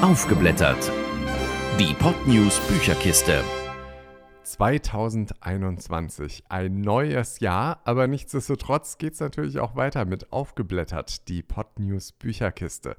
Aufgeblättert. Die Podnews Bücherkiste. 2021, ein neues Jahr, aber nichtsdestotrotz geht es natürlich auch weiter mit Aufgeblättert, die Podnews Bücherkiste.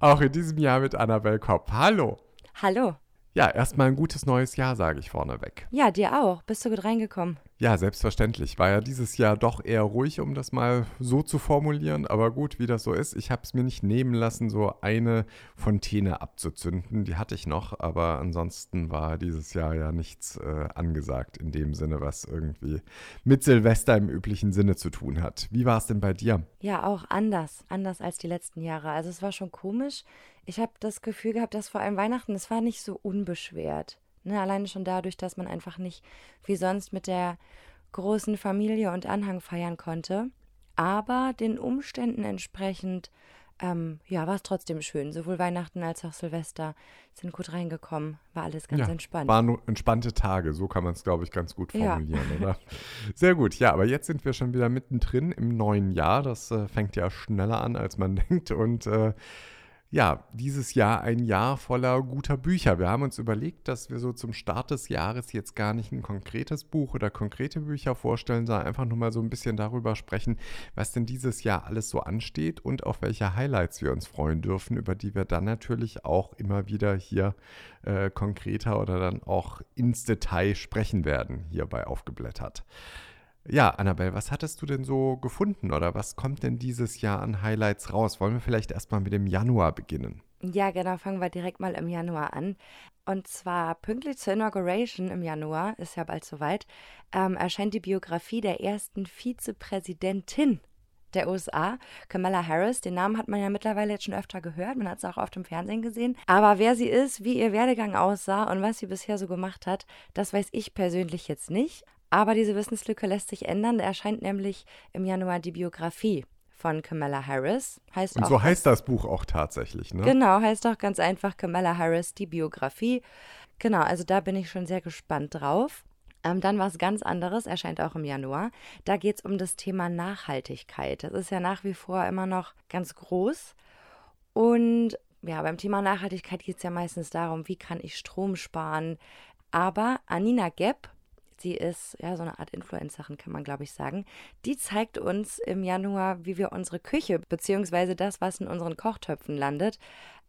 Auch in diesem Jahr mit Annabel Kopp. Hallo. Hallo. Ja, erstmal ein gutes neues Jahr, sage ich vorneweg. Ja, dir auch. Bist du gut reingekommen? Ja, selbstverständlich. War ja dieses Jahr doch eher ruhig, um das mal so zu formulieren. Aber gut, wie das so ist, ich habe es mir nicht nehmen lassen, so eine Fontäne abzuzünden. Die hatte ich noch, aber ansonsten war dieses Jahr ja nichts äh, angesagt in dem Sinne, was irgendwie mit Silvester im üblichen Sinne zu tun hat. Wie war es denn bei dir? Ja, auch anders. Anders als die letzten Jahre. Also es war schon komisch ich habe das Gefühl gehabt, dass vor allem Weihnachten, es war nicht so unbeschwert. Ne? Alleine schon dadurch, dass man einfach nicht wie sonst mit der großen Familie und Anhang feiern konnte. Aber den Umständen entsprechend, ähm, ja, war es trotzdem schön. Sowohl Weihnachten als auch Silvester sind gut reingekommen. War alles ganz ja, entspannt. Waren entspannte Tage, so kann man es, glaube ich, ganz gut formulieren, ja. oder? Sehr gut, ja, aber jetzt sind wir schon wieder mittendrin im neuen Jahr. Das äh, fängt ja schneller an, als man denkt. Und äh, ja, dieses Jahr ein Jahr voller guter Bücher. Wir haben uns überlegt, dass wir so zum Start des Jahres jetzt gar nicht ein konkretes Buch oder konkrete Bücher vorstellen, sondern einfach nur mal so ein bisschen darüber sprechen, was denn dieses Jahr alles so ansteht und auf welche Highlights wir uns freuen dürfen, über die wir dann natürlich auch immer wieder hier äh, konkreter oder dann auch ins Detail sprechen werden, hierbei aufgeblättert. Ja, Annabelle, was hattest du denn so gefunden oder was kommt denn dieses Jahr an Highlights raus? Wollen wir vielleicht erstmal mit dem Januar beginnen? Ja, genau, fangen wir direkt mal im Januar an. Und zwar pünktlich zur Inauguration im Januar, ist ja bald soweit, ähm, erscheint die Biografie der ersten Vizepräsidentin der USA, Kamala Harris. Den Namen hat man ja mittlerweile jetzt schon öfter gehört, man hat es auch auf dem Fernsehen gesehen. Aber wer sie ist, wie ihr Werdegang aussah und was sie bisher so gemacht hat, das weiß ich persönlich jetzt nicht. Aber diese Wissenslücke lässt sich ändern. Da erscheint nämlich im Januar die Biografie von Kamala Harris. Heißt Und so heißt das Buch auch tatsächlich, ne? Genau, heißt auch ganz einfach Kamala Harris, die Biografie. Genau, also da bin ich schon sehr gespannt drauf. Ähm, dann was ganz anderes, erscheint auch im Januar. Da geht es um das Thema Nachhaltigkeit. Das ist ja nach wie vor immer noch ganz groß. Und ja, beim Thema Nachhaltigkeit geht es ja meistens darum, wie kann ich Strom sparen. Aber Anina Gepp Sie ist ja so eine Art Influencerin, kann man glaube ich sagen. Die zeigt uns im Januar, wie wir unsere Küche bzw. das, was in unseren Kochtöpfen landet,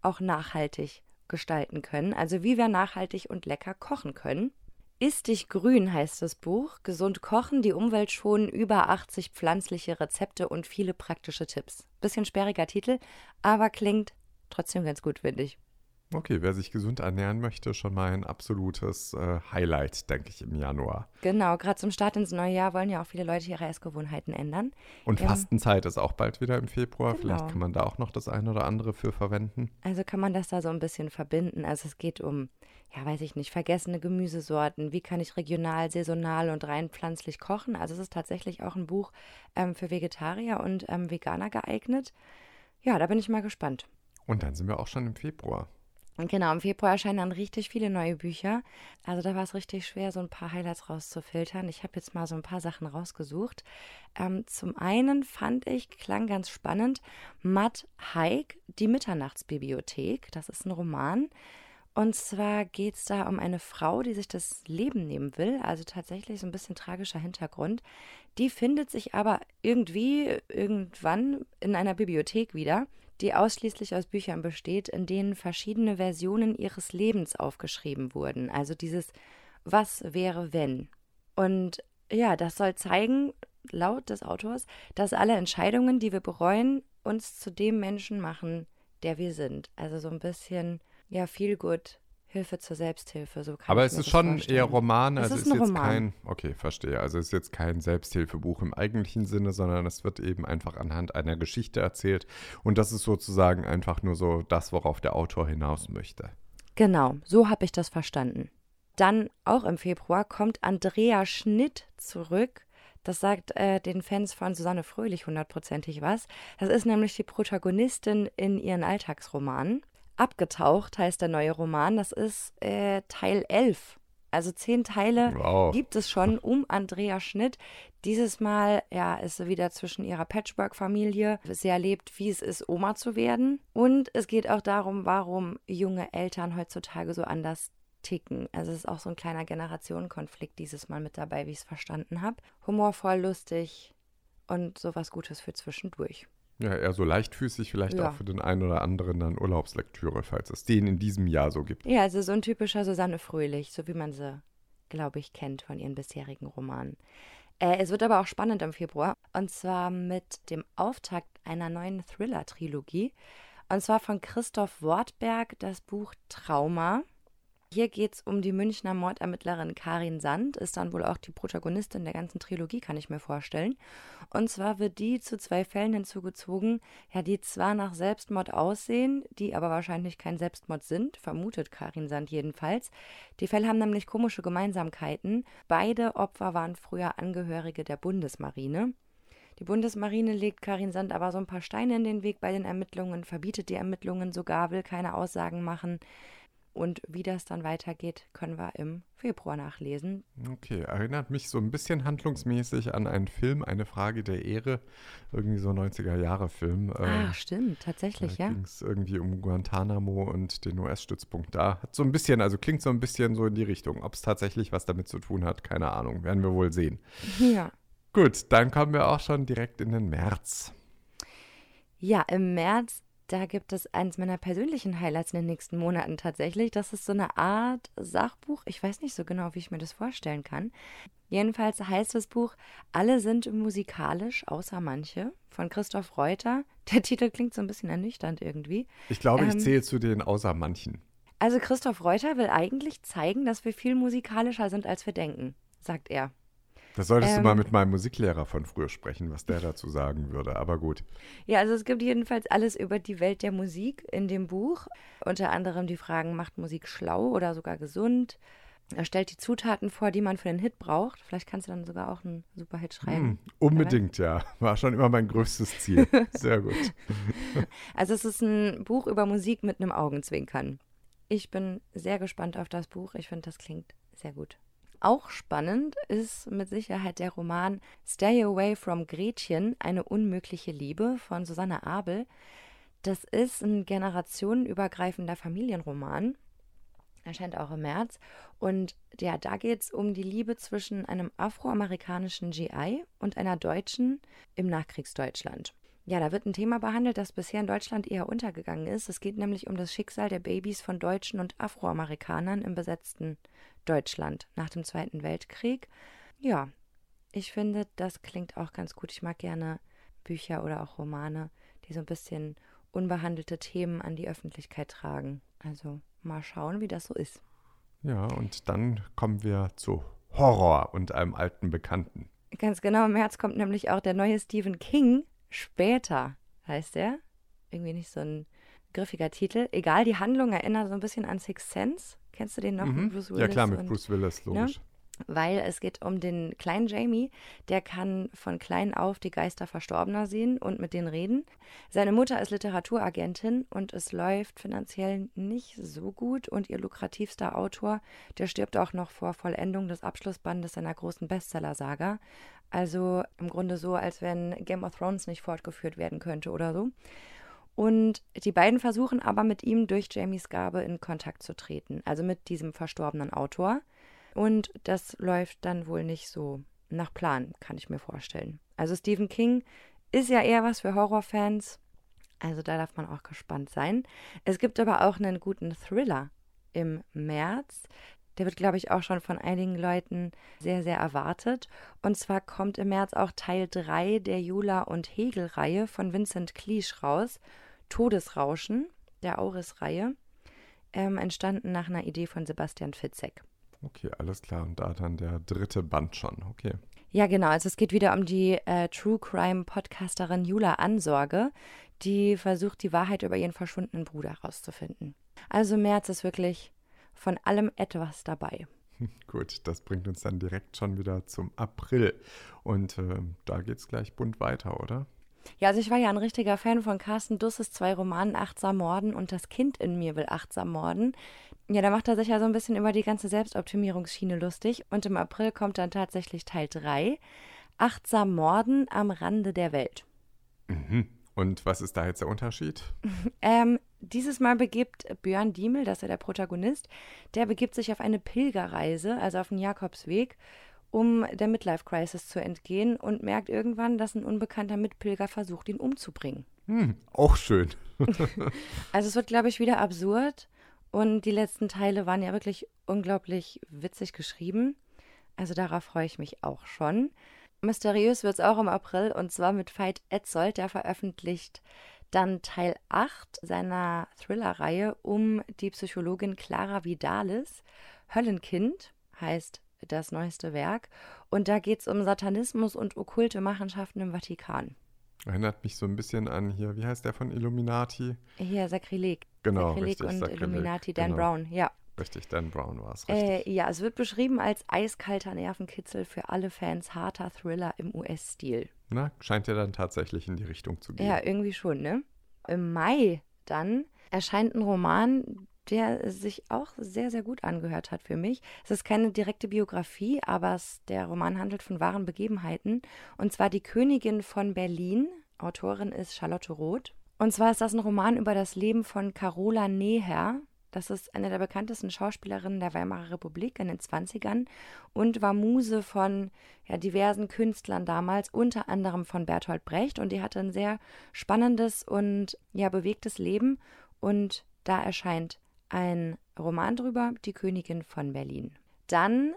auch nachhaltig gestalten können. Also wie wir nachhaltig und lecker kochen können. Ist dich grün heißt das Buch. Gesund kochen, die Umwelt schonen, über 80 pflanzliche Rezepte und viele praktische Tipps. Bisschen sperriger Titel, aber klingt trotzdem ganz gut, finde ich. Okay, wer sich gesund ernähren möchte, schon mal ein absolutes äh, Highlight, denke ich, im Januar. Genau, gerade zum Start ins neue Jahr wollen ja auch viele Leute ihre Essgewohnheiten ändern. Und ähm, Fastenzeit ist auch bald wieder im Februar. Genau. Vielleicht kann man da auch noch das eine oder andere für verwenden. Also kann man das da so ein bisschen verbinden. Also es geht um, ja, weiß ich nicht, vergessene Gemüsesorten. Wie kann ich regional, saisonal und rein pflanzlich kochen? Also es ist tatsächlich auch ein Buch ähm, für Vegetarier und ähm, Veganer geeignet. Ja, da bin ich mal gespannt. Und dann sind wir auch schon im Februar. Genau, im Februar erscheinen dann richtig viele neue Bücher. Also da war es richtig schwer, so ein paar Highlights rauszufiltern. Ich habe jetzt mal so ein paar Sachen rausgesucht. Ähm, zum einen fand ich, klang ganz spannend, Matt Haig, Die Mitternachtsbibliothek. Das ist ein Roman. Und zwar geht es da um eine Frau, die sich das Leben nehmen will. Also tatsächlich so ein bisschen tragischer Hintergrund. Die findet sich aber irgendwie irgendwann in einer Bibliothek wieder die ausschließlich aus Büchern besteht, in denen verschiedene Versionen ihres Lebens aufgeschrieben wurden. Also dieses Was wäre wenn? Und ja, das soll zeigen, laut des Autors, dass alle Entscheidungen, die wir bereuen, uns zu dem Menschen machen, der wir sind. Also so ein bisschen, ja, viel gut Hilfe zur Selbsthilfe. So Aber es ist schon vorstellen. eher Roman, also es ist, ist jetzt Roman. kein, okay, verstehe. Also es ist jetzt kein Selbsthilfebuch im eigentlichen Sinne, sondern es wird eben einfach anhand einer Geschichte erzählt. Und das ist sozusagen einfach nur so das, worauf der Autor hinaus möchte. Genau, so habe ich das verstanden. Dann auch im Februar kommt Andrea Schnitt zurück. Das sagt äh, den Fans von Susanne Fröhlich hundertprozentig was. Das ist nämlich die Protagonistin in ihren Alltagsromanen. Abgetaucht heißt der neue Roman. Das ist äh, Teil 11 Also zehn Teile wow. gibt es schon um Andrea Schnitt. Dieses Mal ja, ist sie wieder zwischen ihrer Patchwork-Familie. Sie erlebt, wie es ist, Oma zu werden. Und es geht auch darum, warum junge Eltern heutzutage so anders ticken. Also es ist auch so ein kleiner Generationenkonflikt dieses Mal mit dabei, wie ich es verstanden habe. Humorvoll, lustig und sowas Gutes für zwischendurch. Ja, eher so leichtfüßig, vielleicht ja. auch für den einen oder anderen dann Urlaubslektüre, falls es den in diesem Jahr so gibt. Ja, also so ein typischer Susanne Fröhlich, so wie man sie, glaube ich, kennt von ihren bisherigen Romanen. Äh, es wird aber auch spannend im Februar, und zwar mit dem Auftakt einer neuen Thriller-Trilogie. Und zwar von Christoph Wortberg das Buch Trauma. Hier geht es um die Münchner Mordermittlerin Karin Sand, ist dann wohl auch die Protagonistin der ganzen Trilogie, kann ich mir vorstellen. Und zwar wird die zu zwei Fällen hinzugezogen, ja, die zwar nach Selbstmord aussehen, die aber wahrscheinlich kein Selbstmord sind, vermutet Karin Sand jedenfalls. Die Fälle haben nämlich komische Gemeinsamkeiten. Beide Opfer waren früher Angehörige der Bundesmarine. Die Bundesmarine legt Karin Sand aber so ein paar Steine in den Weg bei den Ermittlungen, verbietet die Ermittlungen sogar, will keine Aussagen machen. Und wie das dann weitergeht, können wir im Februar nachlesen. Okay, erinnert mich so ein bisschen handlungsmäßig an einen Film, Eine Frage der Ehre, irgendwie so 90er-Jahre-Film. Ah, ähm, stimmt, tatsächlich, da ja. ging es irgendwie um Guantanamo und den US-Stützpunkt da. Hat so ein bisschen, also klingt so ein bisschen so in die Richtung. Ob es tatsächlich was damit zu tun hat, keine Ahnung, werden wir wohl sehen. Ja. Gut, dann kommen wir auch schon direkt in den März. Ja, im März da gibt es eins meiner persönlichen Highlights in den nächsten Monaten tatsächlich. Das ist so eine Art Sachbuch. Ich weiß nicht so genau, wie ich mir das vorstellen kann. Jedenfalls heißt das Buch Alle sind musikalisch, außer manche, von Christoph Reuter. Der Titel klingt so ein bisschen ernüchternd irgendwie. Ich glaube, ähm, ich zähle zu den außer manchen. Also Christoph Reuter will eigentlich zeigen, dass wir viel musikalischer sind, als wir denken, sagt er. Da solltest ähm, du mal ähm. mit meinem Musiklehrer von früher sprechen, was der dazu sagen würde, aber gut. Ja, also es gibt jedenfalls alles über die Welt der Musik in dem Buch. Unter anderem die Fragen, macht Musik schlau oder sogar gesund? Er stellt die Zutaten vor, die man für den Hit braucht. Vielleicht kannst du dann sogar auch einen super Hit schreiben. Mm, unbedingt, ja. War schon immer mein größtes Ziel. Sehr gut. Also es ist ein Buch über Musik mit einem Augenzwinkern. Ich bin sehr gespannt auf das Buch. Ich finde, das klingt sehr gut. Auch spannend ist mit Sicherheit der Roman Stay Away from Gretchen, eine unmögliche Liebe von Susanne Abel. Das ist ein generationenübergreifender Familienroman. Erscheint auch im März. Und ja, da geht es um die Liebe zwischen einem afroamerikanischen GI und einer Deutschen im Nachkriegsdeutschland. Ja, da wird ein Thema behandelt, das bisher in Deutschland eher untergegangen ist. Es geht nämlich um das Schicksal der Babys von Deutschen und Afroamerikanern im besetzten Deutschland nach dem Zweiten Weltkrieg. Ja, ich finde, das klingt auch ganz gut. Ich mag gerne Bücher oder auch Romane, die so ein bisschen unbehandelte Themen an die Öffentlichkeit tragen. Also mal schauen, wie das so ist. Ja, und dann kommen wir zu Horror und einem alten Bekannten. Ganz genau, im März kommt nämlich auch der neue Stephen King Später heißt er. Irgendwie nicht so ein griffiger Titel. Egal, die Handlung erinnert so ein bisschen an Six Sense. Kennst du den noch mhm. Bruce Willis? Ja, klar, mit und, Bruce Willis, ne? logisch. Ne? weil es geht um den kleinen Jamie, der kann von klein auf die Geister Verstorbener sehen und mit denen reden. Seine Mutter ist Literaturagentin und es läuft finanziell nicht so gut und ihr lukrativster Autor, der stirbt auch noch vor Vollendung des Abschlussbandes seiner großen Bestseller-Saga. Also im Grunde so, als wenn Game of Thrones nicht fortgeführt werden könnte oder so. Und die beiden versuchen aber mit ihm durch Jamies Gabe in Kontakt zu treten, also mit diesem verstorbenen Autor. Und das läuft dann wohl nicht so nach Plan, kann ich mir vorstellen. Also Stephen King ist ja eher was für Horrorfans. Also da darf man auch gespannt sein. Es gibt aber auch einen guten Thriller im März. Der wird, glaube ich, auch schon von einigen Leuten sehr, sehr erwartet. Und zwar kommt im März auch Teil 3 der Jula und Hegel-Reihe von Vincent Cleach raus. Todesrauschen, der Auris-Reihe. Ähm, entstanden nach einer Idee von Sebastian Fitzek. Okay, alles klar. Und da dann der dritte Band schon. Okay. Ja, genau. Also es geht wieder um die äh, True Crime Podcasterin Jula Ansorge, die versucht, die Wahrheit über ihren verschwundenen Bruder herauszufinden. Also März ist wirklich von allem etwas dabei. Gut, das bringt uns dann direkt schon wieder zum April. Und äh, da geht es gleich bunt weiter, oder? Ja, also ich war ja ein richtiger Fan von Carsten Dusses zwei Romanen Achtsam Morden und Das Kind in mir will achtsam morden. Ja, da macht er sich ja so ein bisschen über die ganze Selbstoptimierungsschiene lustig und im April kommt dann tatsächlich Teil 3, Achtsam Morden am Rande der Welt. Mhm. Und was ist da jetzt der Unterschied? ähm, dieses Mal begibt Björn Diemel, das ist ja der Protagonist, der begibt sich auf eine Pilgerreise, also auf den Jakobsweg, um der Midlife-Crisis zu entgehen und merkt irgendwann, dass ein unbekannter Mitpilger versucht, ihn umzubringen. Hm, auch schön. also es wird, glaube ich, wieder absurd und die letzten Teile waren ja wirklich unglaublich witzig geschrieben. Also darauf freue ich mich auch schon. Mysteriös wird es auch im April und zwar mit Veit Etzold, der veröffentlicht dann Teil 8 seiner Thriller-Reihe um die Psychologin Clara Vidalis. Höllenkind heißt das neueste Werk. Und da geht es um Satanismus und okkulte Machenschaften im Vatikan. Erinnert mich so ein bisschen an hier, wie heißt der von Illuminati? Hier, Sakrileg. Genau, Sakrileg richtig, und Sakrileg, Illuminati, Dan genau. Brown, ja. Richtig, Dan Brown war es, Äh, ja, es wird beschrieben als eiskalter Nervenkitzel für alle Fans harter Thriller im US-Stil. Na, scheint ja dann tatsächlich in die Richtung zu gehen. Ja, irgendwie schon, ne? Im Mai dann erscheint ein Roman, der sich auch sehr, sehr gut angehört hat für mich. Es ist keine direkte Biografie, aber es, der Roman handelt von wahren Begebenheiten. Und zwar Die Königin von Berlin. Autorin ist Charlotte Roth. Und zwar ist das ein Roman über das Leben von Carola Neher. Das ist eine der bekanntesten Schauspielerinnen der Weimarer Republik in den 20ern und war Muse von ja, diversen Künstlern damals, unter anderem von Bertolt Brecht. Und die hatte ein sehr spannendes und ja, bewegtes Leben. Und da erscheint ein Roman drüber, Die Königin von Berlin. Dann,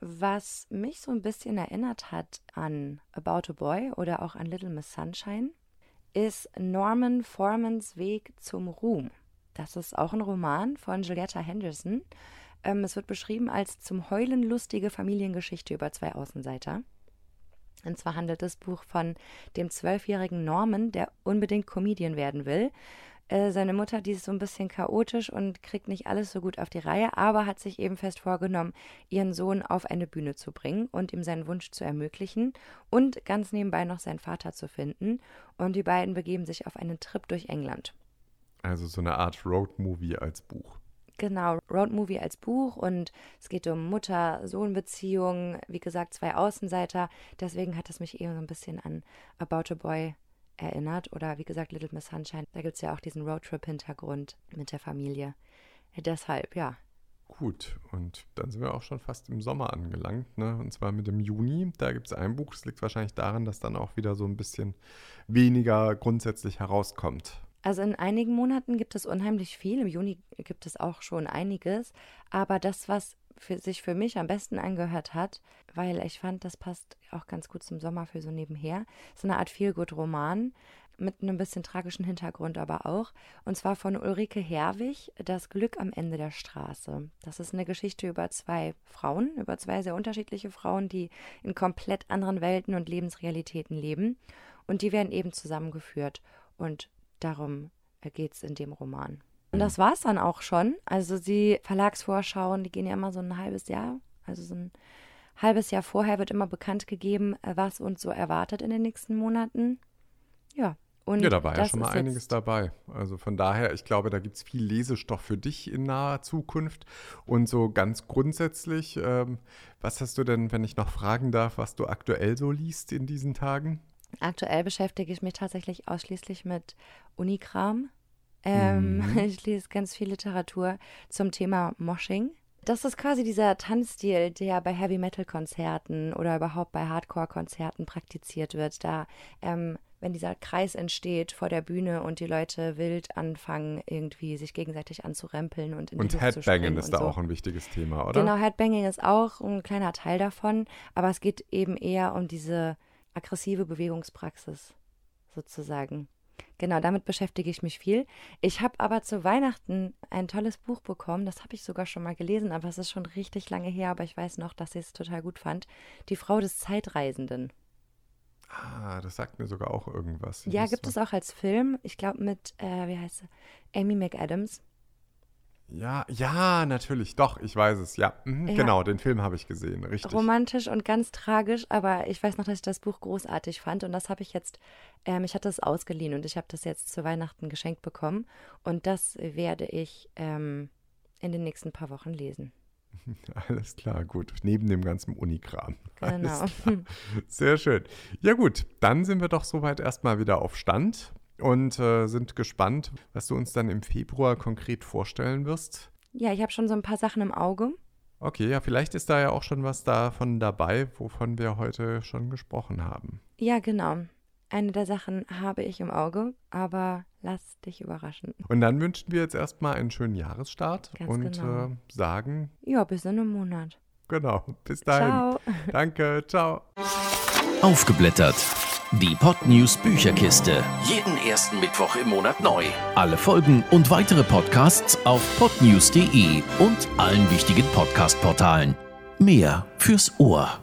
was mich so ein bisschen erinnert hat an About a Boy oder auch an Little Miss Sunshine, ist Norman Formans Weg zum Ruhm. Das ist auch ein Roman von Julietta Henderson. Ähm, es wird beschrieben als zum Heulen lustige Familiengeschichte über zwei Außenseiter. Und zwar handelt das Buch von dem zwölfjährigen Norman, der unbedingt Comedian werden will. Äh, seine Mutter, die ist so ein bisschen chaotisch und kriegt nicht alles so gut auf die Reihe, aber hat sich eben fest vorgenommen, ihren Sohn auf eine Bühne zu bringen und ihm seinen Wunsch zu ermöglichen und ganz nebenbei noch seinen Vater zu finden. Und die beiden begeben sich auf einen Trip durch England. Also so eine Art Roadmovie als Buch. Genau, Roadmovie als Buch und es geht um Mutter-Sohn-Beziehungen, wie gesagt, zwei Außenseiter. Deswegen hat es mich eben so ein bisschen an About a Boy erinnert oder wie gesagt Little Miss Sunshine. Da gibt es ja auch diesen Roadtrip-Hintergrund mit der Familie. Deshalb, ja. Gut, und dann sind wir auch schon fast im Sommer angelangt, ne? Und zwar mit dem Juni. Da gibt es ein Buch, das liegt wahrscheinlich daran, dass dann auch wieder so ein bisschen weniger grundsätzlich herauskommt. Also in einigen Monaten gibt es unheimlich viel. Im Juni gibt es auch schon einiges. Aber das, was für sich für mich am besten angehört hat, weil ich fand, das passt auch ganz gut zum Sommer für so nebenher, so eine Art Feelgood-Roman mit einem bisschen tragischen Hintergrund aber auch. Und zwar von Ulrike Herwig, Das Glück am Ende der Straße. Das ist eine Geschichte über zwei Frauen, über zwei sehr unterschiedliche Frauen, die in komplett anderen Welten und Lebensrealitäten leben. Und die werden eben zusammengeführt. Und darum geht es in dem Roman. Und das war es dann auch schon. Also die Verlagsvorschauen, die gehen ja immer so ein halbes Jahr. Also so ein halbes Jahr vorher wird immer bekannt gegeben, was uns so erwartet in den nächsten Monaten. Ja. Und ja, da war ja schon mal einiges dabei. Also von daher, ich glaube, da gibt es viel Lesestoff für dich in naher Zukunft. Und so ganz grundsätzlich, ähm, was hast du denn, wenn ich noch fragen darf, was du aktuell so liest in diesen Tagen? Aktuell beschäftige ich mich tatsächlich ausschließlich mit Unikram. Ähm, Mhm. Ich lese ganz viel Literatur zum Thema Moshing. Das ist quasi dieser Tanzstil, der bei Heavy Metal Konzerten oder überhaupt bei Hardcore Konzerten praktiziert wird. Da, ähm, wenn dieser Kreis entsteht vor der Bühne und die Leute wild anfangen, irgendwie sich gegenseitig anzurempeln und in die Und Headbanging ist und da so. auch ein wichtiges Thema, oder? Genau, Headbanging ist auch ein kleiner Teil davon, aber es geht eben eher um diese aggressive Bewegungspraxis sozusagen. Genau, damit beschäftige ich mich viel. Ich habe aber zu Weihnachten ein tolles Buch bekommen, das habe ich sogar schon mal gelesen, aber es ist schon richtig lange her, aber ich weiß noch, dass ich es total gut fand. Die Frau des Zeitreisenden. Ah, das sagt mir sogar auch irgendwas. Ja, gibt es auch. auch als Film, ich glaube mit, äh, wie heißt sie, Amy McAdams. Ja, ja, natürlich, doch, ich weiß es, ja. Mhm, ja. Genau, den Film habe ich gesehen, richtig. Romantisch und ganz tragisch, aber ich weiß noch, dass ich das Buch großartig fand und das habe ich jetzt, ähm, ich hatte es ausgeliehen und ich habe das jetzt zu Weihnachten geschenkt bekommen und das werde ich ähm, in den nächsten paar Wochen lesen. Alles klar, gut. Neben dem ganzen Unikram. Genau. Sehr schön. Ja gut, dann sind wir doch soweit erstmal wieder auf Stand und äh, sind gespannt, was du uns dann im Februar konkret vorstellen wirst. Ja, ich habe schon so ein paar Sachen im Auge. Okay, ja, vielleicht ist da ja auch schon was davon dabei, wovon wir heute schon gesprochen haben. Ja, genau. Eine der Sachen habe ich im Auge, aber lass dich überraschen. Und dann wünschen wir jetzt erstmal einen schönen Jahresstart Ganz und genau. äh, sagen. Ja, bis in einem Monat. Genau, bis dahin. Ciao. Danke, ciao. Aufgeblättert. Die Podnews Bücherkiste. Jeden ersten Mittwoch im Monat neu. Alle Folgen und weitere Podcasts auf podnews.de und allen wichtigen Podcast-Portalen. Mehr fürs Ohr.